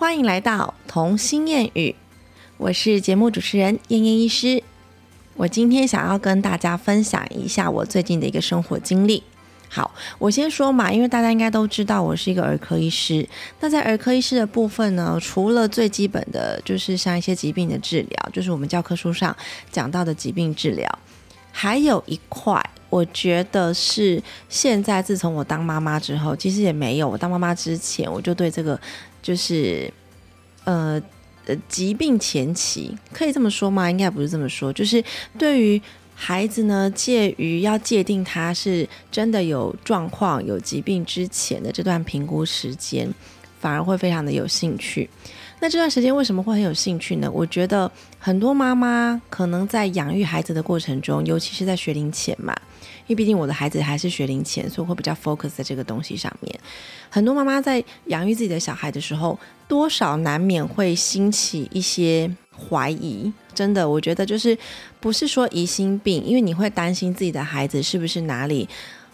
欢迎来到童心谚语，我是节目主持人燕燕医师。我今天想要跟大家分享一下我最近的一个生活经历。好，我先说嘛，因为大家应该都知道我是一个儿科医师。那在儿科医师的部分呢，除了最基本的就是像一些疾病的治疗，就是我们教科书上讲到的疾病治疗，还有一块，我觉得是现在自从我当妈妈之后，其实也没有我当妈妈之前，我就对这个。就是，呃呃，疾病前期可以这么说吗？应该不是这么说。就是对于孩子呢，介于要界定他是真的有状况、有疾病之前的这段评估时间，反而会非常的有兴趣。那这段时间为什么会很有兴趣呢？我觉得很多妈妈可能在养育孩子的过程中，尤其是在学龄前嘛。因为毕竟我的孩子还是学龄前，所以会比较 focus 在这个东西上面。很多妈妈在养育自己的小孩的时候，多少难免会兴起一些怀疑。真的，我觉得就是不是说疑心病，因为你会担心自己的孩子是不是哪里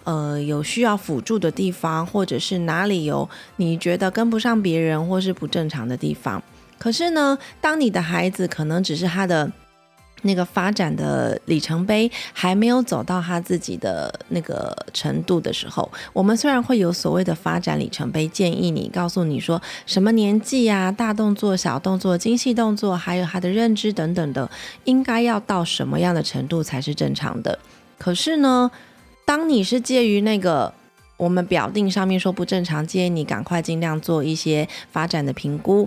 呃有需要辅助的地方，或者是哪里有你觉得跟不上别人或是不正常的地方。可是呢，当你的孩子可能只是他的。那个发展的里程碑还没有走到他自己的那个程度的时候，我们虽然会有所谓的发展里程碑，建议你告诉你说什么年纪啊，大动作、小动作、精细动作，还有他的认知等等的，应该要到什么样的程度才是正常的。可是呢，当你是介于那个我们表定上面说不正常，建议你赶快尽量做一些发展的评估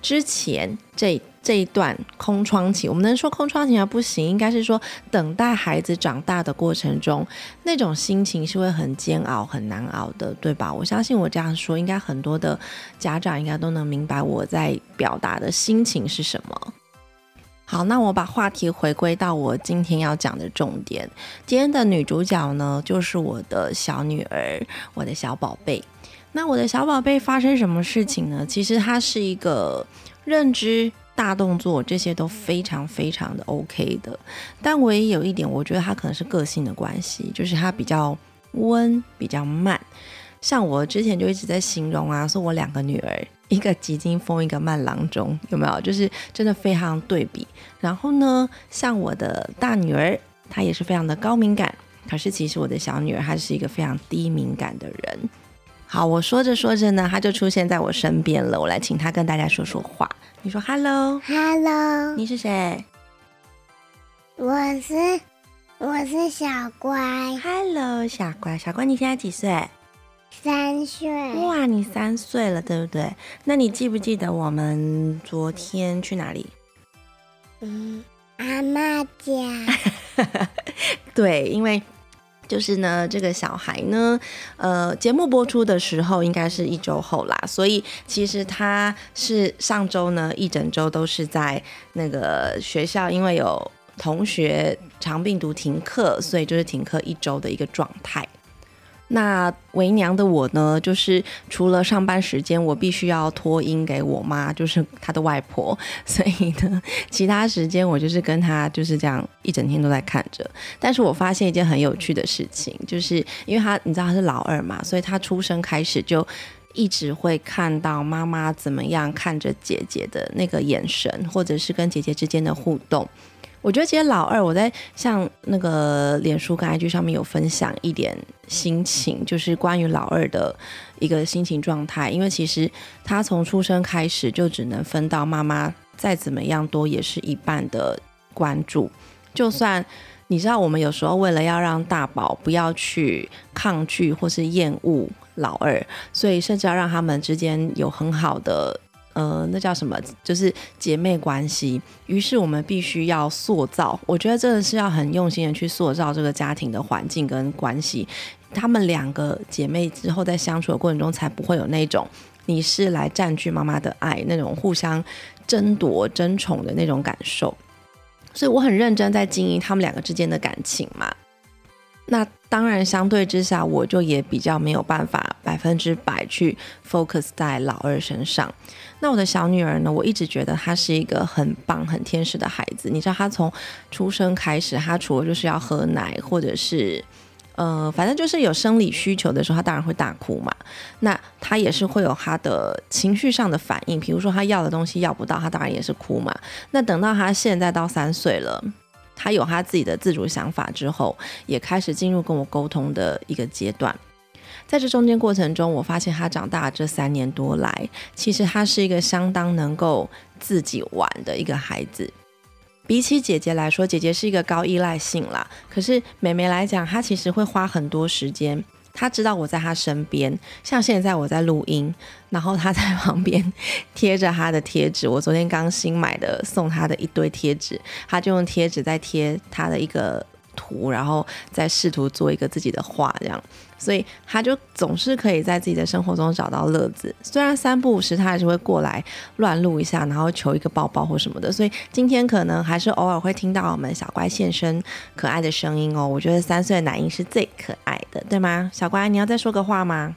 之前这。这一段空窗期，我们能说空窗期还不行，应该是说等待孩子长大的过程中，那种心情是会很煎熬、很难熬的，对吧？我相信我这样说，应该很多的家长应该都能明白我在表达的心情是什么。好，那我把话题回归到我今天要讲的重点。今天的女主角呢，就是我的小女儿，我的小宝贝。那我的小宝贝发生什么事情呢？其实她是一个认知。大动作这些都非常非常的 OK 的，但唯一有一点，我觉得她可能是个性的关系，就是她比较温，比较慢。像我之前就一直在形容啊，说我两个女儿，一个急惊风，一个慢郎中，有没有？就是真的非常对比。然后呢，像我的大女儿，她也是非常的高敏感，可是其实我的小女儿，她是一个非常低敏感的人。好，我说着说着呢，她就出现在我身边了，我来请她跟大家说说话。你说 “hello”，“hello”，你是谁？我是我是小乖，“hello”，小乖，小乖，你现在几岁？三岁。哇，你三岁了，对不对？那你记不记得我们昨天去哪里？嗯，阿妈家。对，因为。就是呢，这个小孩呢，呃，节目播出的时候应该是一周后啦，所以其实他是上周呢一整周都是在那个学校，因为有同学长病毒停课，所以就是停课一周的一个状态。那为娘的我呢，就是除了上班时间，我必须要托婴给我妈，就是她的外婆，所以呢，其他时间我就是跟她就是这样一整天都在看着。但是我发现一件很有趣的事情，就是因为她你知道她是老二嘛，所以她出生开始就一直会看到妈妈怎么样看着姐姐的那个眼神，或者是跟姐姐之间的互动。我觉得其实老二，我在像那个脸书跟 IG 上面有分享一点心情，就是关于老二的一个心情状态。因为其实他从出生开始就只能分到妈妈再怎么样多也是一半的关注。就算你知道，我们有时候为了要让大宝不要去抗拒或是厌恶老二，所以甚至要让他们之间有很好的。呃，那叫什么？就是姐妹关系。于是我们必须要塑造，我觉得真的是要很用心的去塑造这个家庭的环境跟关系。她们两个姐妹之后在相处的过程中，才不会有那种你是来占据妈妈的爱，那种互相争夺、争宠的那种感受。所以我很认真在经营他们两个之间的感情嘛。那当然，相对之下，我就也比较没有办法百分之百去 focus 在老二身上。那我的小女儿呢？我一直觉得她是一个很棒、很天使的孩子。你知道，她从出生开始，她除了就是要喝奶，或者是呃，反正就是有生理需求的时候，她当然会大哭嘛。那她也是会有她的情绪上的反应，比如说她要的东西要不到，她当然也是哭嘛。那等到她现在到三岁了，他有他自己的自主想法之后，也开始进入跟我沟通的一个阶段。在这中间过程中，我发现他长大这三年多来，其实他是一个相当能够自己玩的一个孩子。比起姐姐来说，姐姐是一个高依赖性啦。可是妹妹来讲，她其实会花很多时间。她知道我在她身边，像现在我在录音，然后她在旁边贴着她的贴纸。我昨天刚新买的送她的一堆贴纸，她就用贴纸在贴她的一个图，然后再试图做一个自己的画，这样。所以他就总是可以在自己的生活中找到乐子。虽然三不五时他还是会过来乱录一下，然后求一个抱抱或什么的。所以今天可能还是偶尔会听到我们小乖现身可爱的声音哦。我觉得三岁的奶婴是最可爱的，对吗？小乖，你要再说个话吗？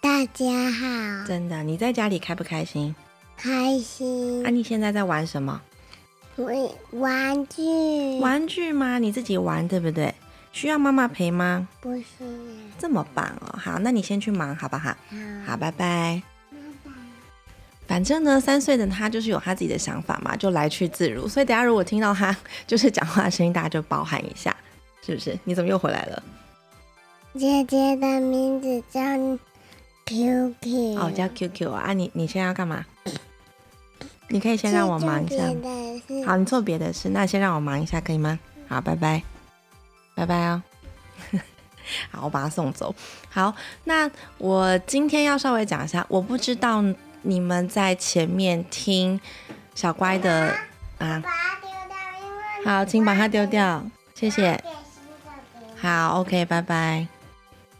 大家好，真的，你在家里开不开心？开心。啊，你现在在玩什么？玩玩具。玩具吗？你自己玩对不对？需要妈妈陪吗？不需要，这么棒哦！好，那你先去忙，好不好？好，拜拜。反正呢，三岁的他就是有他自己的想法嘛，就来去自如。所以等下如果听到他 就是讲话的声音，大家就包含一下，是不是？你怎么又回来了？姐姐的名字叫 QQ。哦，叫 QQ 啊！你你现在要干嘛？你可以先让我忙一下。好，你做别的事，那先让我忙一下，可以吗？好，拜拜。拜拜哦！好，我把他送走。好，那我今天要稍微讲一下，我不知道你们在前面听小乖的啊。好，请把它丢掉，谢谢。好，OK，拜拜。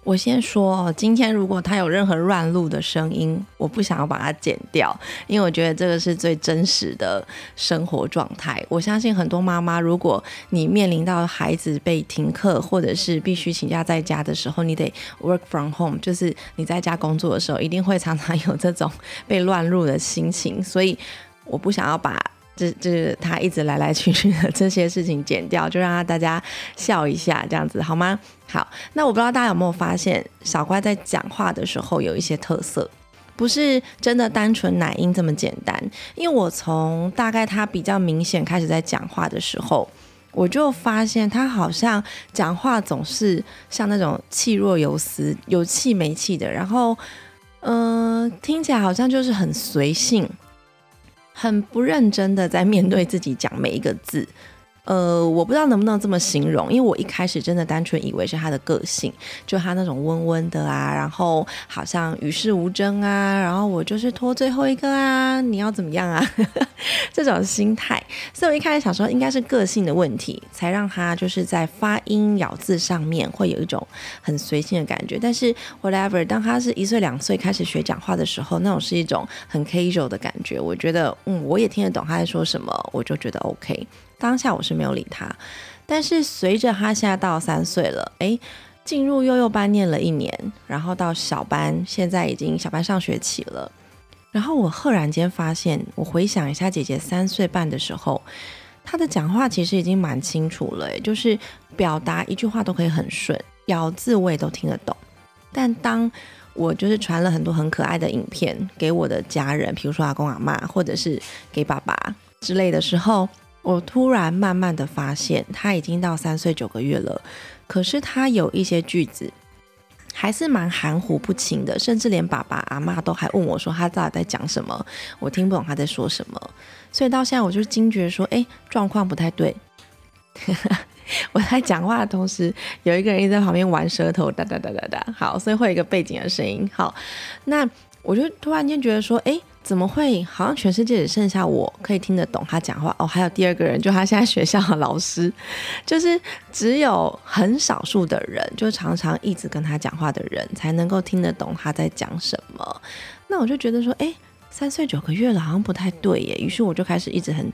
我先说，今天如果他有任何乱录的声音，我不想要把它剪掉，因为我觉得这个是最真实的生活状态。我相信很多妈妈，如果你面临到孩子被停课，或者是必须请假在家的时候，你得 work from home，就是你在家工作的时候，一定会常常有这种被乱入的心情。所以我不想要把。这这他一直来来去去的这些事情剪掉，就让大家笑一下，这样子好吗？好，那我不知道大家有没有发现，小乖在讲话的时候有一些特色，不是真的单纯奶音这么简单。因为我从大概他比较明显开始在讲话的时候，我就发现他好像讲话总是像那种气若游丝、有气没气的，然后嗯，听起来好像就是很随性。很不认真的在面对自己讲每一个字。呃，我不知道能不能这么形容，因为我一开始真的单纯以为是他的个性，就他那种温温的啊，然后好像与世无争啊，然后我就是拖最后一个啊，你要怎么样啊？这种心态，所以我一开始想说应该是个性的问题，才让他就是在发音咬字上面会有一种很随性的感觉。但是 whatever，当他是一岁两岁开始学讲话的时候，那种是一种很 casual 的感觉。我觉得，嗯，我也听得懂他在说什么，我就觉得 OK。当下我是没有理他，但是随着他现在到三岁了，诶，进入幼幼班念了一年，然后到小班，现在已经小班上学期了。然后我赫然间发现，我回想一下姐姐三岁半的时候，她的讲话其实已经蛮清楚了，就是表达一句话都可以很顺，咬字我也都听得懂。但当我就是传了很多很可爱的影片给我的家人，比如说阿公阿妈，或者是给爸爸之类的时候。我突然慢慢的发现，他已经到三岁九个月了，可是他有一些句子还是蛮含糊不清的，甚至连爸爸阿妈都还问我说他到底在讲什么，我听不懂他在说什么。所以到现在我就惊觉说，哎，状况不太对。我在讲话的同时，有一个人一直在旁边玩舌头，哒哒哒哒哒。好，所以会有一个背景的声音。好，那我就突然间觉得说，哎。怎么会？好像全世界只剩下我可以听得懂他讲话哦。还有第二个人，就他现在学校的老师，就是只有很少数的人，就常常一直跟他讲话的人，才能够听得懂他在讲什么。那我就觉得说，哎，三岁九个月了，好像不太对耶。于是我就开始一直很。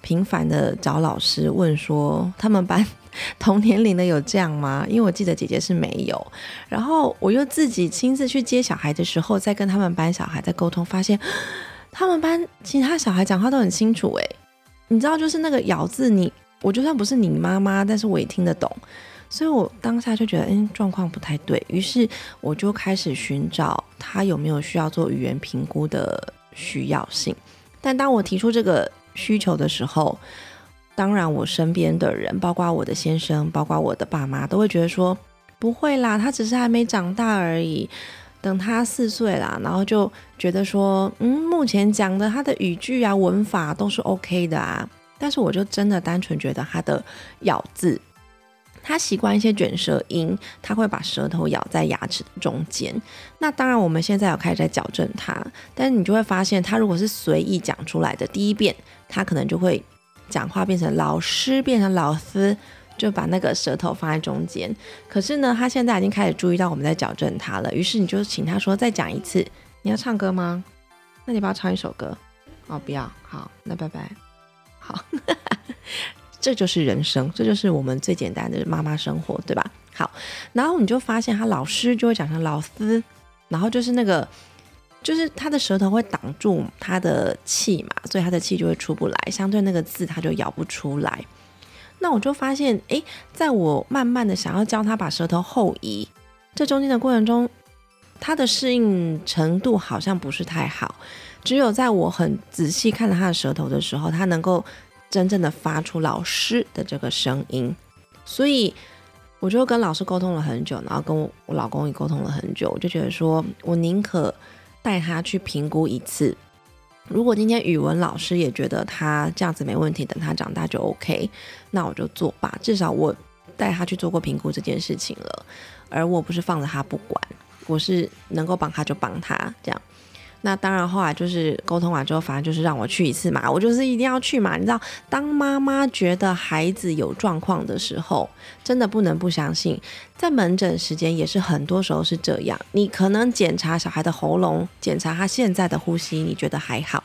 频繁的找老师问说，他们班 同年龄的有这样吗？因为我记得姐姐是没有。然后我又自己亲自去接小孩的时候，在跟他们班小孩在沟通，发现 他们班其他小孩讲话都很清楚。诶，你知道，就是那个咬字，你我就算不是你妈妈，但是我也听得懂。所以我当下就觉得，嗯，状况不太对，于是我就开始寻找他有没有需要做语言评估的需要性。但当我提出这个需求的时候，当然我身边的人，包括我的先生，包括我的爸妈，都会觉得说，不会啦，他只是还没长大而已，等他四岁啦，然后就觉得说，嗯，目前讲的他的语句啊、文法都是 OK 的啊。但是我就真的单纯觉得他的咬字。他习惯一些卷舌音，他会把舌头咬在牙齿的中间。那当然，我们现在有开始在矫正他，但是你就会发现，他如果是随意讲出来的，第一遍他可能就会讲话变成老师，变成老师，就把那个舌头放在中间。可是呢，他现在已经开始注意到我们在矫正他了，于是你就请他说再讲一次。你要唱歌吗？那你帮我唱一首歌。哦，不要。好，那拜拜。好。这就是人生，这就是我们最简单的妈妈生活，对吧？好，然后你就发现他老师就会讲成老师，然后就是那个，就是他的舌头会挡住他的气嘛，所以他的气就会出不来，相对那个字他就咬不出来。那我就发现，诶，在我慢慢的想要教他把舌头后移，这中间的过程中，他的适应程度好像不是太好，只有在我很仔细看着他的舌头的时候，他能够。真正的发出老师的这个声音，所以我就跟老师沟通了很久，然后跟我我老公也沟通了很久，我就觉得说我宁可带他去评估一次。如果今天语文老师也觉得他这样子没问题，等他长大就 OK，那我就做吧。至少我带他去做过评估这件事情了，而我不是放着他不管，我是能够帮他就帮他这样。那当然，后来就是沟通完之后，反正就是让我去一次嘛，我就是一定要去嘛。你知道，当妈妈觉得孩子有状况的时候，真的不能不相信，在门诊时间也是很多时候是这样。你可能检查小孩的喉咙，检查他现在的呼吸，你觉得还好。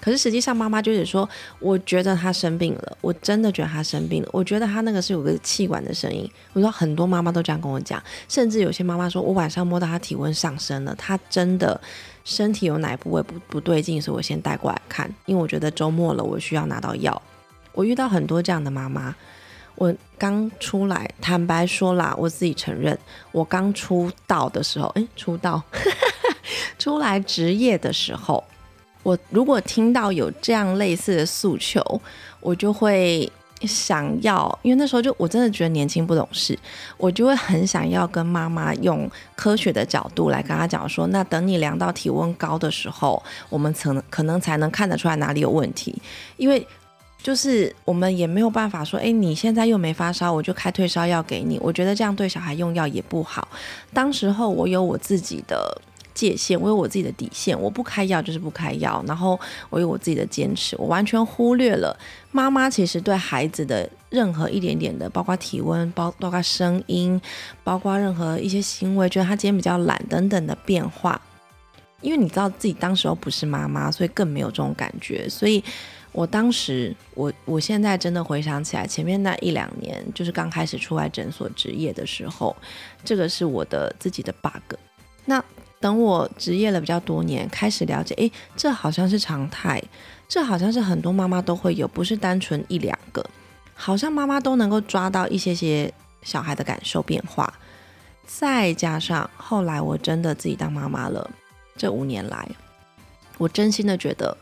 可是实际上，妈妈就是说，我觉得他生病了，我真的觉得他生病了，我觉得他那个是有个气管的声音。我说很多妈妈都这样跟我讲，甚至有些妈妈说我晚上摸到他体温上升了，他真的身体有哪部位不不对劲，所以我先带过来看，因为我觉得周末了，我需要拿到药。我遇到很多这样的妈妈，我刚出来，坦白说啦，我自己承认，我刚出道的时候，诶，出道，出来职业的时候。我如果听到有这样类似的诉求，我就会想要，因为那时候就我真的觉得年轻不懂事，我就会很想要跟妈妈用科学的角度来跟他讲说，那等你量到体温高的时候，我们能可能才能看得出来哪里有问题，因为就是我们也没有办法说，哎，你现在又没发烧，我就开退烧药给你，我觉得这样对小孩用药也不好。当时候我有我自己的。界限，我有我自己的底线，我不开药就是不开药。然后我有我自己的坚持，我完全忽略了妈妈其实对孩子的任何一点点的，包括体温、包包括声音、包括任何一些行为，觉得他今天比较懒等等的变化。因为你知道自己当时候不是妈妈，所以更没有这种感觉。所以我当时，我我现在真的回想起来，前面那一两年，就是刚开始出来诊所职业的时候，这个是我的自己的 bug。那等我职业了比较多年，开始了解，诶，这好像是常态，这好像是很多妈妈都会有，不是单纯一两个，好像妈妈都能够抓到一些些小孩的感受变化。再加上后来我真的自己当妈妈了，这五年来，我真心的觉得，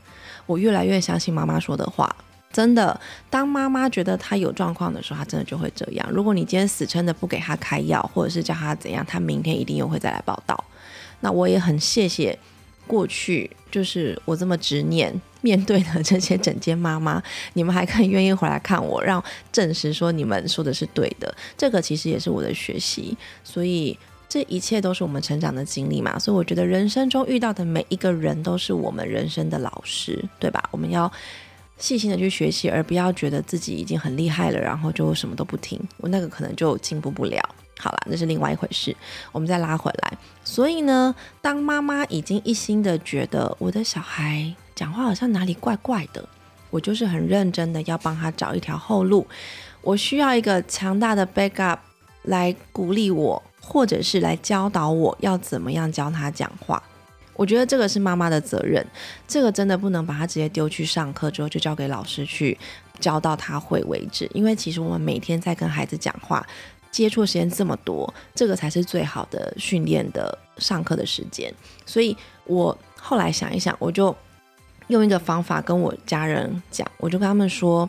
我越来越相信妈妈说的话。真的，当妈妈觉得她有状况的时候，她真的就会这样。如果你今天死撑的不给她开药，或者是叫她怎样，她明天一定又会再来报道。那我也很谢谢过去，就是我这么执念面对的这些整间妈妈，你们还可以愿意回来看我，让证实说你们说的是对的。这个其实也是我的学习，所以这一切都是我们成长的经历嘛。所以我觉得人生中遇到的每一个人都是我们人生的老师，对吧？我们要细心的去学习，而不要觉得自己已经很厉害了，然后就什么都不听，我那个可能就进步不了。好了，那是另外一回事。我们再拉回来。所以呢，当妈妈已经一心的觉得我的小孩讲话好像哪里怪怪的，我就是很认真的要帮他找一条后路。我需要一个强大的 backup 来鼓励我，或者是来教导我要怎么样教他讲话。我觉得这个是妈妈的责任，这个真的不能把他直接丢去上课之后就交给老师去教到他会为止。因为其实我们每天在跟孩子讲话。接触时间这么多，这个才是最好的训练的上课的时间。所以我后来想一想，我就用一个方法跟我家人讲，我就跟他们说，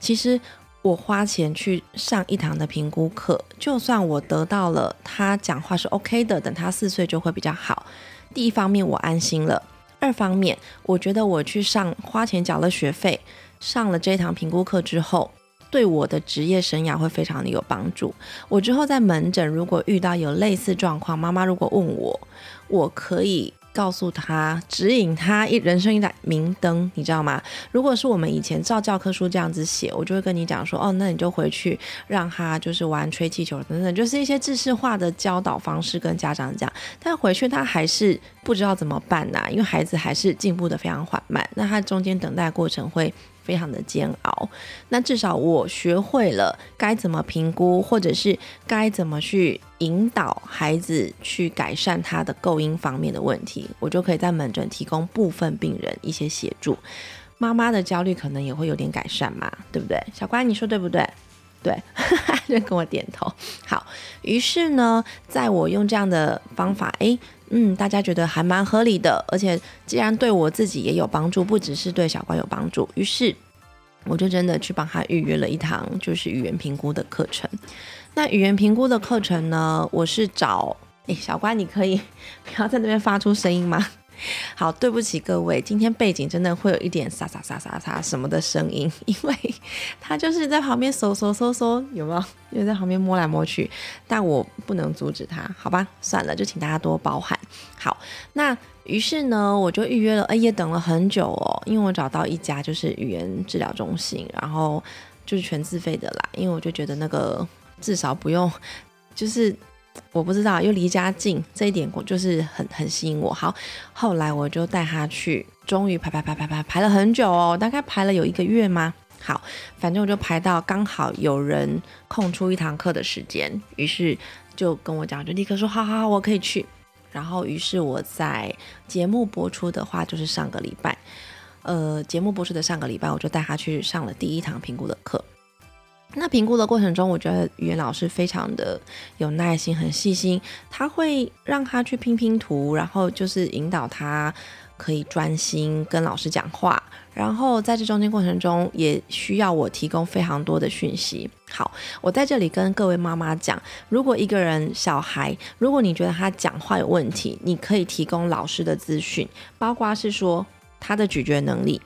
其实我花钱去上一堂的评估课，就算我得到了他讲话是 OK 的，等他四岁就会比较好。第一方面我安心了，二方面我觉得我去上花钱缴了学费，上了这一堂评估课之后。对我的职业生涯会非常的有帮助。我之后在门诊如果遇到有类似状况，妈妈如果问我，我可以告诉他，指引他一人生一盏明灯，你知道吗？如果是我们以前照教科书这样子写，我就会跟你讲说，哦，那你就回去让他就是玩吹气球等等，就是一些知识化的教导方式跟家长讲。但回去他还是不知道怎么办呐，因为孩子还是进步的非常缓慢，那他中间等待过程会。非常的煎熬，那至少我学会了该怎么评估，或者是该怎么去引导孩子去改善他的构音方面的问题，我就可以在门诊提供部分病人一些协助，妈妈的焦虑可能也会有点改善嘛，对不对？小乖，你说对不对？对，就跟我点头。好，于是呢，在我用这样的方法，诶，嗯，大家觉得还蛮合理的，而且既然对我自己也有帮助，不只是对小乖有帮助，于是我就真的去帮他预约了一堂就是语言评估的课程。那语言评估的课程呢，我是找，诶，小乖，你可以 不要在那边发出声音吗？好，对不起各位，今天背景真的会有一点沙沙沙沙沙什么的声音，因为他就是在旁边搜搜搜搜，有没有？又在旁边摸来摸去，但我不能阻止他，好吧？算了，就请大家多包涵。好，那于是呢，我就预约了，哎，也等了很久哦，因为我找到一家就是语言治疗中心，然后就是全自费的啦，因为我就觉得那个至少不用，就是。我不知道，又离家近，这一点我就是很很吸引我。好，后来我就带他去，终于排排排排排排了很久哦，大概排了有一个月吗？好，反正我就排到刚好有人空出一堂课的时间，于是就跟我讲，就立刻说好好好，我可以去。然后于是我在节目播出的话，就是上个礼拜，呃，节目播出的上个礼拜，我就带他去上了第一堂评估的课。那评估的过程中，我觉得语言老师非常的有耐心，很细心。他会让他去拼拼图，然后就是引导他可以专心跟老师讲话。然后在这中间过程中，也需要我提供非常多的讯息。好，我在这里跟各位妈妈讲，如果一个人小孩，如果你觉得他讲话有问题，你可以提供老师的资讯，包括是说他的咀嚼能力，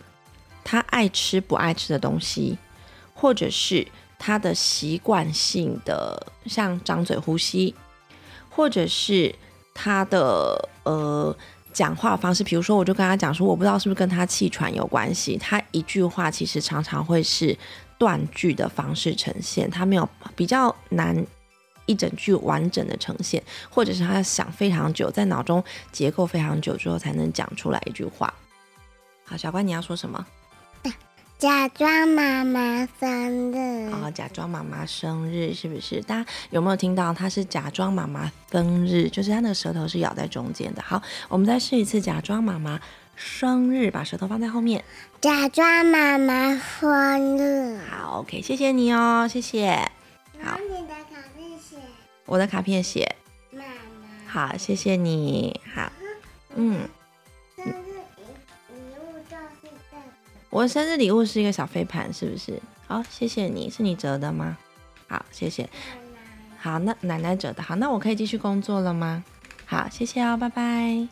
他爱吃不爱吃的东西，或者是。他的习惯性的像张嘴呼吸，或者是他的呃讲话方式，比如说，我就跟他讲说，我不知道是不是跟他气喘有关系，他一句话其实常常会是断句的方式呈现，他没有比较难一整句完整的呈现，或者是他想非常久，在脑中结构非常久之后才能讲出来一句话。好，小关，你要说什么？假装妈妈生日哦，假装妈妈生日是不是？大家有没有听到？他是假装妈妈生日，就是他那个舌头是咬在中间的。好，我们再试一次，假装妈妈生日，把舌头放在后面。假装妈妈生日。好，OK，谢谢你哦，谢谢。好，你的卡片写。我的卡片写。妈妈。好，谢谢你。好，嗯。我生日礼物是一个小飞盘，是不是？好，谢谢你，是你折的吗？好，谢谢。好，那奶奶折的。好，那我可以继续工作了吗？好，谢谢哦，拜拜。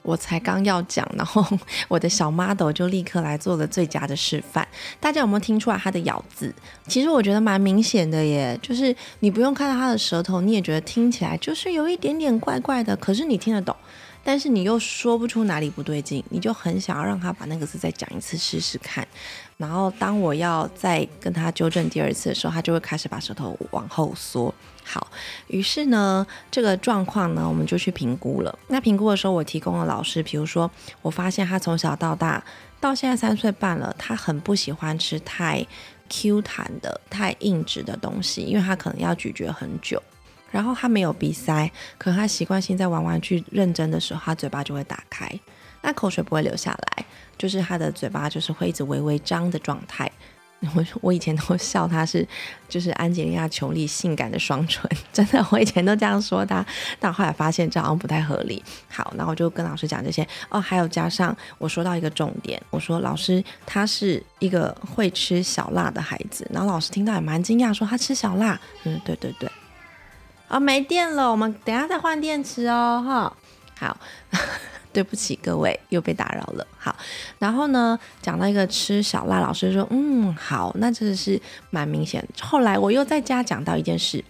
我才刚要讲，然后我的小 model 就立刻来做了最佳的示范。大家有没有听出来它的咬字？其实我觉得蛮明显的耶，就是你不用看到它的舌头，你也觉得听起来就是有一点点怪怪的，可是你听得懂。但是你又说不出哪里不对劲，你就很想要让他把那个字再讲一次试试看。然后当我要再跟他纠正第二次的时候，他就会开始把舌头往后缩。好，于是呢，这个状况呢，我们就去评估了。那评估的时候，我提供了老师，比如说，我发现他从小到大到现在三岁半了，他很不喜欢吃太 Q 弹的、太硬质的东西，因为他可能要咀嚼很久。然后他没有鼻塞，可他习惯性在玩玩具认真的时候，他嘴巴就会打开，那口水不会流下来，就是他的嘴巴就是会一直微微张的状态。我我以前都笑他是就是安吉丽娜·裘丽性感的双唇，真的，我以前都这样说他，但后来发现这好像不太合理。好，那我就跟老师讲这些哦，还有加上我说到一个重点，我说老师他是一个会吃小辣的孩子，然后老师听到也蛮惊讶，说他吃小辣，嗯，对对对，啊，没电了，我们等下再换电池哦，哈，好。对不起，各位又被打扰了。好，然后呢，讲到一个吃小辣，老师说，嗯，好，那真的是蛮明显。后来我又在家讲到一件事。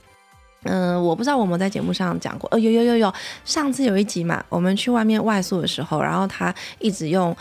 嗯，我不知道我们在节目上讲过，呃，有有有有，上次有一集嘛，我们去外面外宿的时候，然后他一直用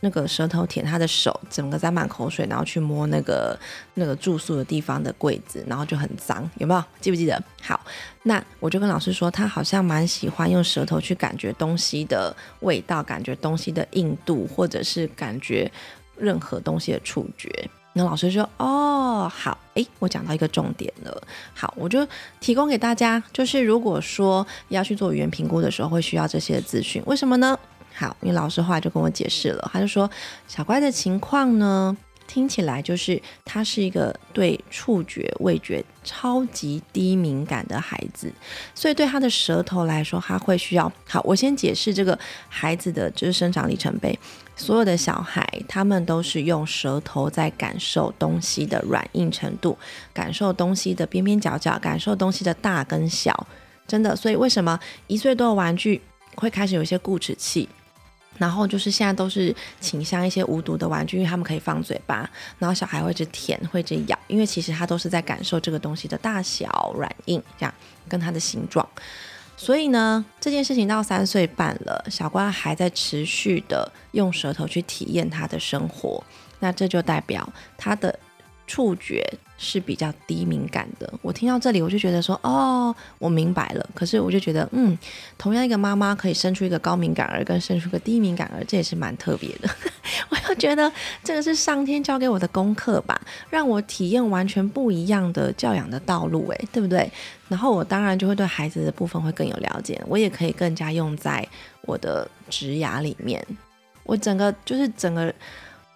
那个舌头舔他的手，整个沾满口水，然后去摸那个那个住宿的地方的柜子，然后就很脏，有没有？记不记得？好，那我就跟老师说，他好像蛮喜欢用舌头去感觉东西的味道，感觉东西的硬度，或者是感觉任何东西的触觉。那老师说：“哦，好，诶，我讲到一个重点了。好，我就提供给大家，就是如果说要去做语言评估的时候，会需要这些资讯。为什么呢？好，因为老师后来就跟我解释了，他就说小乖的情况呢。”听起来就是他是一个对触觉、味觉超级低敏感的孩子，所以对他的舌头来说，他会需要。好，我先解释这个孩子的就是生长里程碑。所有的小孩，他们都是用舌头在感受东西的软硬程度，感受东西的边边角角，感受东西的大跟小。真的，所以为什么一岁多的玩具会开始有一些固齿器？然后就是现在都是倾向一些无毒的玩具，因为他们可以放嘴巴，然后小孩会去舔，会去咬，因为其实他都是在感受这个东西的大小、软硬，这样跟它的形状。所以呢，这件事情到三岁半了，小乖还在持续的用舌头去体验他的生活，那这就代表他的。触觉是比较低敏感的。我听到这里，我就觉得说，哦，我明白了。可是我就觉得，嗯，同样一个妈妈可以生出一个高敏感儿，跟生出个低敏感儿，这也是蛮特别的。我又觉得这个是上天教给我的功课吧，让我体验完全不一样的教养的道路，诶，对不对？然后我当然就会对孩子的部分会更有了解，我也可以更加用在我的职涯里面。我整个就是整个。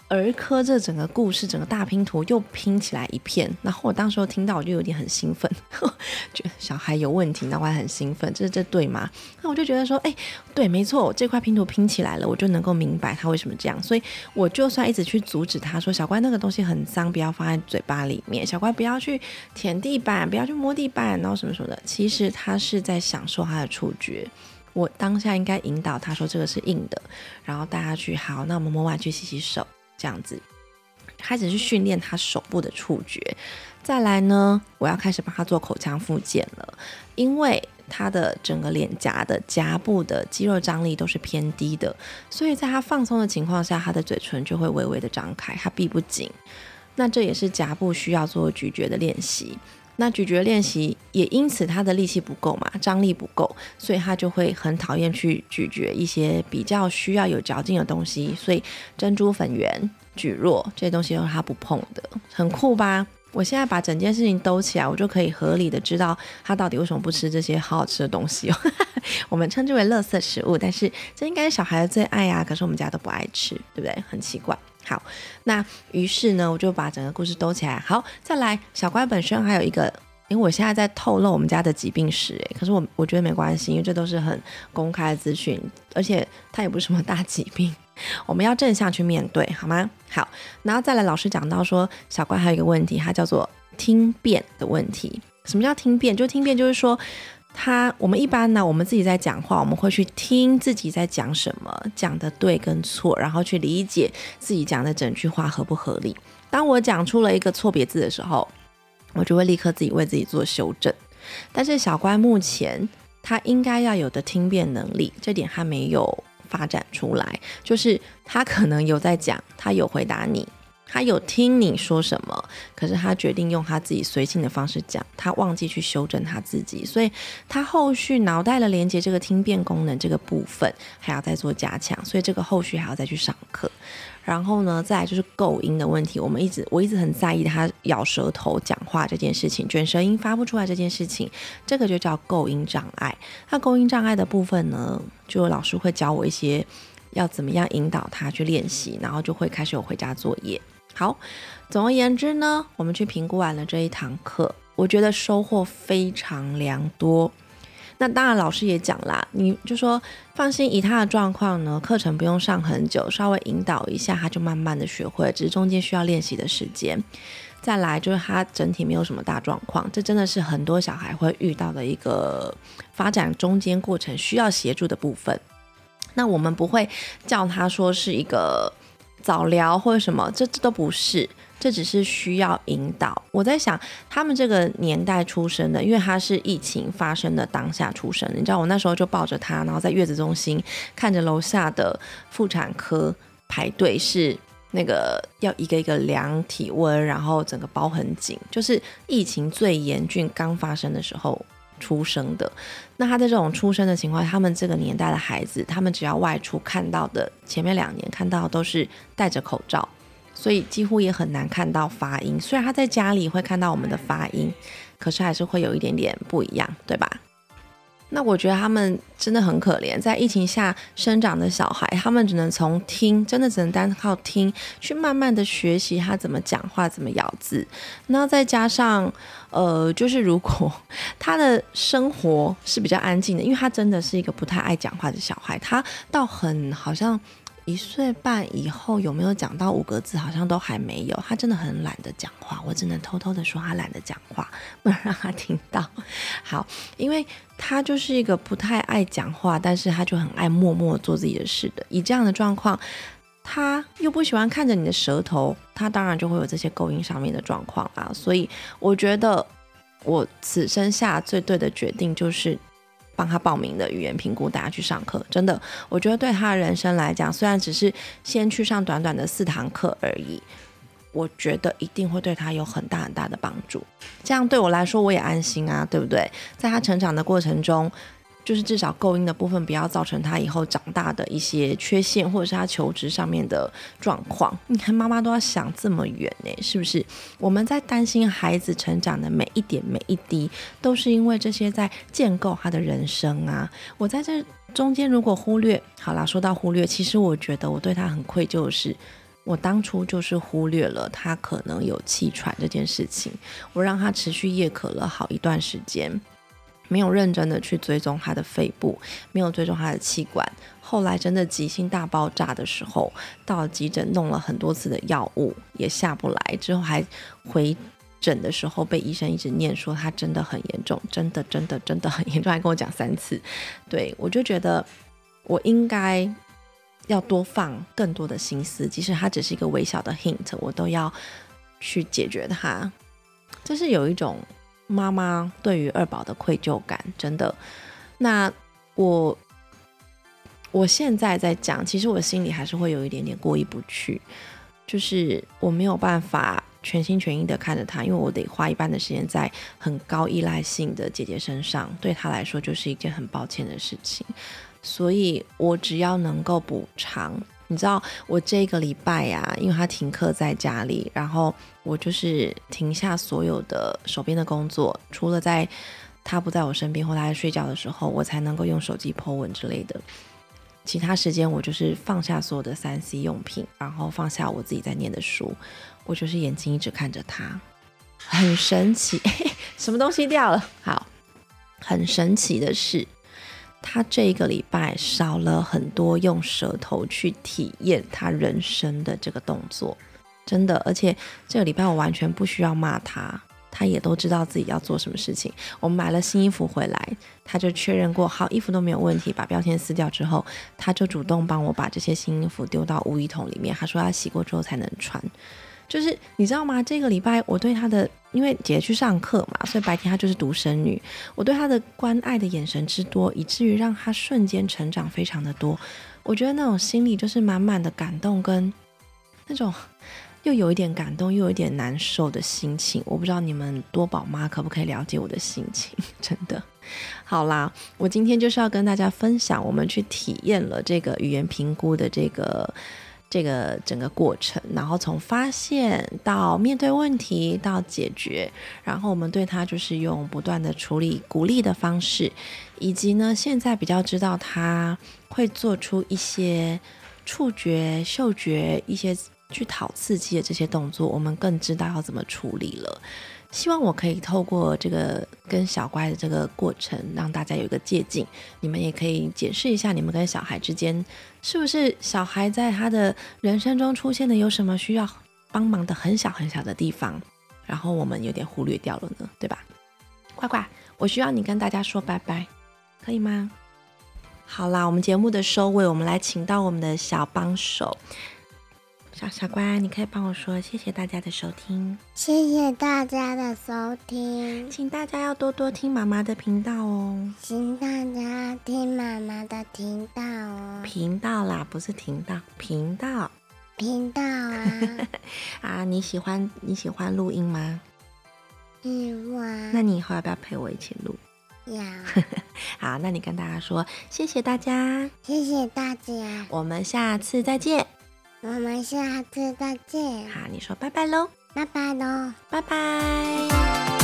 儿科这整个故事，整个大拼图又拼起来一片。然后我当时候听到，我就有点很兴奋，觉得小孩有问题，那我还很兴奋，这这对吗？那我就觉得说，哎，对，没错，这块拼图拼起来了，我就能够明白他为什么这样。所以我就算一直去阻止他说，小乖那个东西很脏，不要放在嘴巴里面，小乖不要去舔地板，不要去摸地板，然后什么什么的。其实他是在享受他的触觉。我当下应该引导他说，这个是硬的，然后带他去，好，那我们摸完去洗洗手。这样子，开始去训练他手部的触觉。再来呢，我要开始帮他做口腔复健了，因为他的整个脸颊的颊部的肌肉张力都是偏低的，所以在他放松的情况下，他的嘴唇就会微微的张开，他闭不紧。那这也是颊部需要做咀嚼的练习。那咀嚼练习也因此他的力气不够嘛，张力不够，所以他就会很讨厌去咀嚼一些比较需要有嚼劲的东西。所以珍珠粉圆、蒟蒻这些东西都是他不碰的，很酷吧？我现在把整件事情兜起来，我就可以合理的知道他到底为什么不吃这些好好吃的东西哦。我们称之为垃圾食物，但是这应该是小孩的最爱呀。可是我们家都不爱吃，对不对？很奇怪。好，那于是呢，我就把整个故事兜起来。好，再来，小乖本身还有一个，因为我现在在透露我们家的疾病史，诶，可是我我觉得没关系，因为这都是很公开的资讯，而且它也不是什么大疾病，我们要正向去面对，好吗？好，然后再来，老师讲到说，小乖还有一个问题，它叫做听辨的问题。什么叫听辨？就听辨就是说。他，我们一般呢，我们自己在讲话，我们会去听自己在讲什么，讲的对跟错，然后去理解自己讲的整句话合不合理。当我讲出了一个错别字的时候，我就会立刻自己为自己做修正。但是小乖目前他应该要有的听辨能力，这点还没有发展出来，就是他可能有在讲，他有回答你。他有听你说什么，可是他决定用他自己随性的方式讲，他忘记去修正他自己，所以他后续脑袋的连接这个听辨功能这个部分还要再做加强，所以这个后续还要再去上课。然后呢，再来就是构音的问题，我们一直我一直很在意他咬舌头讲话这件事情，卷舌音发不出来这件事情，这个就叫构音障碍。那构音障碍的部分呢，就老师会教我一些要怎么样引导他去练习，然后就会开始有回家作业。好，总而言之呢，我们去评估完了这一堂课，我觉得收获非常良多。那当然，老师也讲啦，你就说放心，以他的状况呢，课程不用上很久，稍微引导一下，他就慢慢的学会，只是中间需要练习的时间。再来就是他整体没有什么大状况，这真的是很多小孩会遇到的一个发展中间过程需要协助的部分。那我们不会叫他说是一个。早疗或者什么，这这都不是，这只是需要引导。我在想，他们这个年代出生的，因为他是疫情发生的当下出生的，你知道，我那时候就抱着他，然后在月子中心看着楼下的妇产科排队，是那个要一个一个量体温，然后整个包很紧，就是疫情最严峻刚发生的时候。出生的，那他在这种出生的情况，他们这个年代的孩子，他们只要外出看到的，前面两年看到都是戴着口罩，所以几乎也很难看到发音。虽然他在家里会看到我们的发音，可是还是会有一点点不一样，对吧？那我觉得他们真的很可怜，在疫情下生长的小孩，他们只能从听，真的只能单靠听，去慢慢的学习他怎么讲话，怎么咬字。那再加上，呃，就是如果他的生活是比较安静的，因为他真的是一个不太爱讲话的小孩，他到很好像。一岁半以后有没有讲到五个字？好像都还没有。他真的很懒得讲话，我只能偷偷的说他懒得讲话，不能让他听到。好，因为他就是一个不太爱讲话，但是他就很爱默默做自己的事的。以这样的状况，他又不喜欢看着你的舌头，他当然就会有这些勾音上面的状况啊。所以我觉得我此生下最对的决定就是。帮他报名的语言评估，大家去上课，真的，我觉得对他的人生来讲，虽然只是先去上短短的四堂课而已，我觉得一定会对他有很大很大的帮助。这样对我来说，我也安心啊，对不对？在他成长的过程中。就是至少构音的部分不要造成他以后长大的一些缺陷，或者是他求职上面的状况。你看妈妈都要想这么远呢，是不是？我们在担心孩子成长的每一点每一滴，都是因为这些在建构他的人生啊。我在这中间如果忽略，好啦，说到忽略，其实我觉得我对他很愧疚的是，我当初就是忽略了他可能有气喘这件事情，我让他持续夜咳了好一段时间。没有认真的去追踪他的肺部，没有追踪他的气管。后来真的急性大爆炸的时候，到了急诊弄了很多次的药物也下不来，之后还回诊的时候被医生一直念说他真的很严重，真的真的真的很严重，还跟我讲三次。对我就觉得我应该要多放更多的心思，即使他只是一个微小的 hint，我都要去解决它。这是有一种。妈妈对于二宝的愧疚感，真的。那我我现在在讲，其实我心里还是会有一点点过意不去，就是我没有办法全心全意的看着他，因为我得花一半的时间在很高依赖性的姐姐身上，对他来说就是一件很抱歉的事情。所以我只要能够补偿。你知道我这个礼拜呀，因为他停课在家里，然后我就是停下所有的手边的工作，除了在他不在我身边或他在睡觉的时候，我才能够用手机 po 文之类的。其他时间我就是放下所有的三 C 用品，然后放下我自己在念的书，我就是眼睛一直看着他，很神奇，什么东西掉了？好，很神奇的是。他这一个礼拜少了很多用舌头去体验他人生的这个动作，真的。而且这个礼拜我完全不需要骂他，他也都知道自己要做什么事情。我们买了新衣服回来，他就确认过好衣服都没有问题，把标签撕掉之后，他就主动帮我把这些新衣服丢到污衣桶里面。他说他洗过之后才能穿。就是你知道吗？这个礼拜我对他的，因为姐姐去上课嘛，所以白天她就是独生女。我对她的关爱的眼神之多，以至于让她瞬间成长非常的多。我觉得那种心里就是满满的感动，跟那种又有一点感动，又有一点难受的心情。我不知道你们多宝妈可不可以了解我的心情？真的，好啦，我今天就是要跟大家分享，我们去体验了这个语言评估的这个。这个整个过程，然后从发现到面对问题到解决，然后我们对他就是用不断的处理、鼓励的方式，以及呢，现在比较知道他会做出一些触觉、嗅觉一些去讨刺激的这些动作，我们更知道要怎么处理了。希望我可以透过这个跟小乖的这个过程，让大家有一个借鉴。你们也可以解释一下，你们跟小孩之间是不是小孩在他的人生中出现的有什么需要帮忙的很小很小的地方，然后我们有点忽略掉了呢，对吧？乖乖，我需要你跟大家说拜拜，可以吗？好啦，我们节目的收尾，我们来请到我们的小帮手。小傻瓜，你可以帮我说谢谢大家的收听，谢谢大家的收听，请大家要多多听妈妈的频道哦。请大家听妈妈的频道哦，频道啦，不是频道频道频道啊，啊！你喜欢你喜欢录音吗？喜欢。那你以后要不要陪我一起录？要。好，那你跟大家说谢谢大家，谢谢大家，我们下次再见。我们下次再见。好，你说拜拜喽，拜拜喽，拜拜。